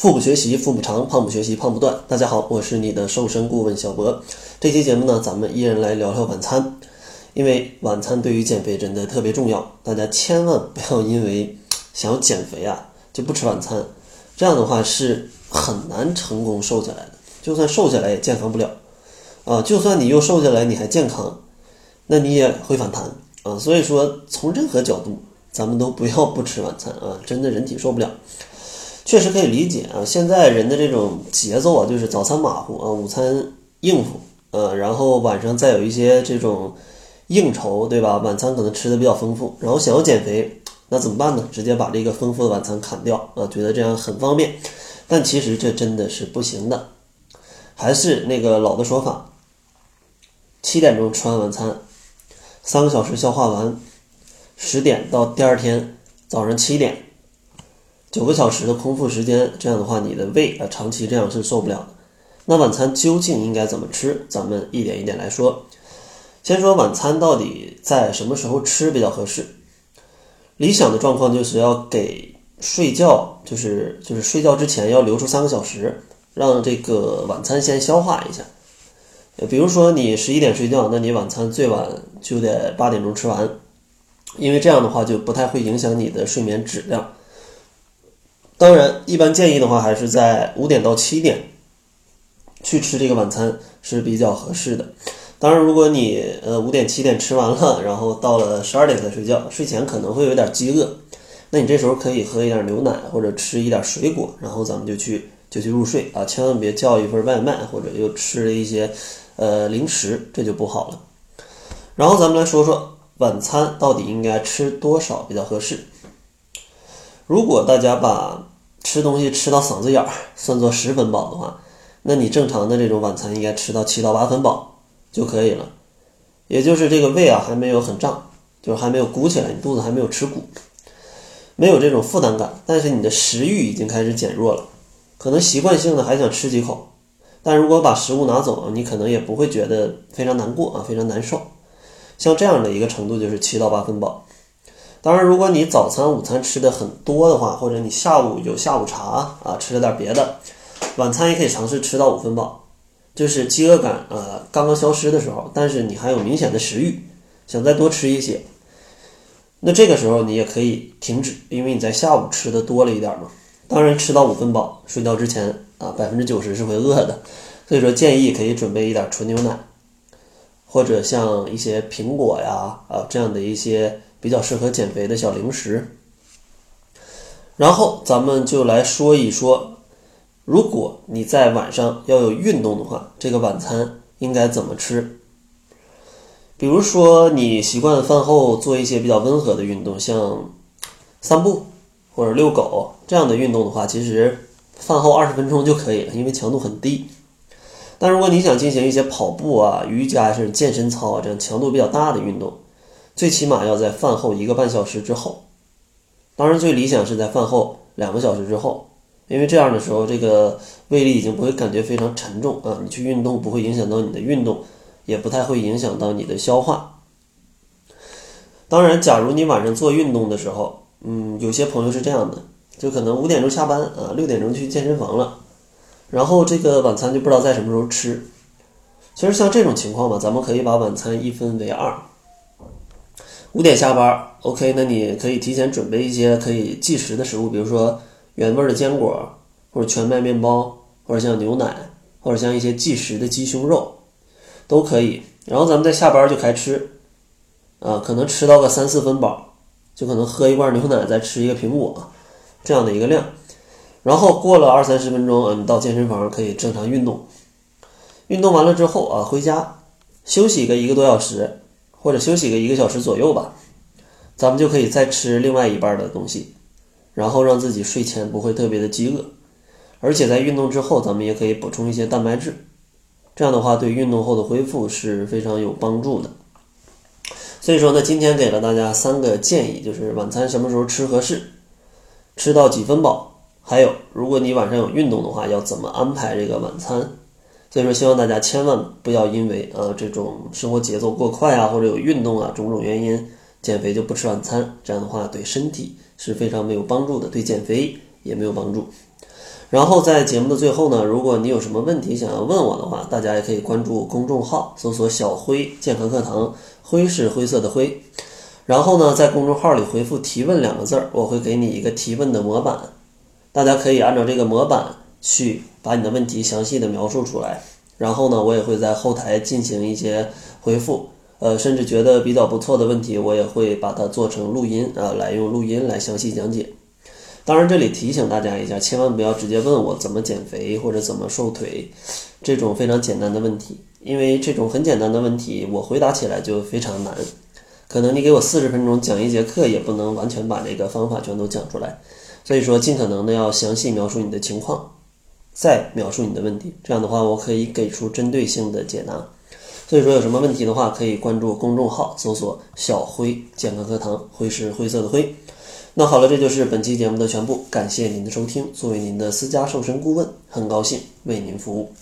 腹部学习腹部长，胖不学习胖不断。大家好，我是你的瘦身顾问小博。这期节目呢，咱们依然来聊聊晚餐，因为晚餐对于减肥真的特别重要。大家千万不要因为想要减肥啊就不吃晚餐，这样的话是很难成功瘦下来的。就算瘦下来也健康不了啊！就算你又瘦下来你还健康，那你也会反弹啊！所以说，从任何角度，咱们都不要不吃晚餐啊！真的人体受不了。确实可以理解啊，现在人的这种节奏啊，就是早餐马虎啊，午餐应付，呃，然后晚上再有一些这种应酬，对吧？晚餐可能吃的比较丰富，然后想要减肥，那怎么办呢？直接把这个丰富的晚餐砍掉啊，觉得这样很方便，但其实这真的是不行的。还是那个老的说法，七点钟吃完晚餐，三个小时消化完，十点到第二天早上七点，九个小时的空腹时间，这样的话你的胃啊长期这样是受不了的。那晚餐究竟应该怎么吃？咱们一点一点来说。先说晚餐到底在什么时候吃比较合适？理想的状况就是要给睡觉，就是就是睡觉之前要留出三个小时。让这个晚餐先消化一下，比如说你十一点睡觉，那你晚餐最晚就得八点钟吃完，因为这样的话就不太会影响你的睡眠质量。当然，一般建议的话还是在五点到七点去吃这个晚餐是比较合适的。当然，如果你呃五点七点吃完了，然后到了十二点才睡觉，睡前可能会有点饥饿，那你这时候可以喝一点牛奶或者吃一点水果，然后咱们就去。就去入睡啊，千万别叫一份外卖或者又吃了一些呃零食，这就不好了。然后咱们来说说晚餐到底应该吃多少比较合适。如果大家把吃东西吃到嗓子眼儿算作十分饱的话，那你正常的这种晚餐应该吃到七到八分饱就可以了。也就是这个胃啊还没有很胀，就是还没有鼓起来，你肚子还没有吃鼓，没有这种负担感，但是你的食欲已经开始减弱了。可能习惯性的还想吃几口，但如果把食物拿走，你可能也不会觉得非常难过啊，非常难受。像这样的一个程度就是七到八分饱。当然，如果你早餐、午餐吃的很多的话，或者你下午有下午茶啊，吃了点别的，晚餐也可以尝试吃到五分饱，就是饥饿感呃刚刚消失的时候，但是你还有明显的食欲，想再多吃一些，那这个时候你也可以停止，因为你在下午吃的多了一点嘛。当然，吃到五分饱，睡觉之前啊，百分之九十是会饿的，所以说建议可以准备一点纯牛奶，或者像一些苹果呀啊这样的一些比较适合减肥的小零食。然后咱们就来说一说，如果你在晚上要有运动的话，这个晚餐应该怎么吃？比如说你习惯饭后做一些比较温和的运动，像散步。或者遛狗这样的运动的话，其实饭后二十分钟就可以了，因为强度很低。但如果你想进行一些跑步啊、瑜伽甚至健身操啊这样强度比较大的运动，最起码要在饭后一个半小时之后。当然，最理想是在饭后两个小时之后，因为这样的时候，这个胃里已经不会感觉非常沉重啊。你去运动不会影响到你的运动，也不太会影响到你的消化。当然，假如你晚上做运动的时候，嗯，有些朋友是这样的，就可能五点钟下班啊，六点钟去健身房了，然后这个晚餐就不知道在什么时候吃。其实像这种情况吧，咱们可以把晚餐一分为二。五点下班，OK，那你可以提前准备一些可以即食的食物，比如说原味的坚果，或者全麦面包，或者像牛奶，或者像一些即食的鸡胸肉，都可以。然后咱们在下班就开吃，啊，可能吃到个三四分饱。就可能喝一罐牛奶，再吃一个苹果，这样的一个量。然后过了二三十分钟，嗯，到健身房可以正常运动。运动完了之后啊，回家休息个一个多小时，或者休息个一个小时左右吧。咱们就可以再吃另外一半的东西，然后让自己睡前不会特别的饥饿。而且在运动之后，咱们也可以补充一些蛋白质，这样的话对运动后的恢复是非常有帮助的。所以说呢，今天给了大家三个建议，就是晚餐什么时候吃合适，吃到几分饱，还有如果你晚上有运动的话，要怎么安排这个晚餐。所以说，希望大家千万不要因为呃这种生活节奏过快啊，或者有运动啊种种原因减肥就不吃晚餐，这样的话对身体是非常没有帮助的，对减肥也没有帮助。然后在节目的最后呢，如果你有什么问题想要问我的话，大家也可以关注公众号，搜索“小辉健康课堂”，灰是灰色的灰。然后呢，在公众号里回复“提问”两个字儿，我会给你一个提问的模板，大家可以按照这个模板去把你的问题详细的描述出来。然后呢，我也会在后台进行一些回复，呃，甚至觉得比较不错的问题，我也会把它做成录音啊，来用录音来详细讲解。当然，这里提醒大家一下，千万不要直接问我怎么减肥或者怎么瘦腿这种非常简单的问题，因为这种很简单的问题，我回答起来就非常难。可能你给我四十分钟讲一节课，也不能完全把这个方法全都讲出来。所以说，尽可能的要详细描述你的情况，再描述你的问题，这样的话，我可以给出针对性的解答。所以说，有什么问题的话，可以关注公众号，搜索“小辉健康课堂”，辉是灰色的灰。那好了，这就是本期节目的全部，感谢您的收听。作为您的私家瘦身顾问，很高兴为您服务。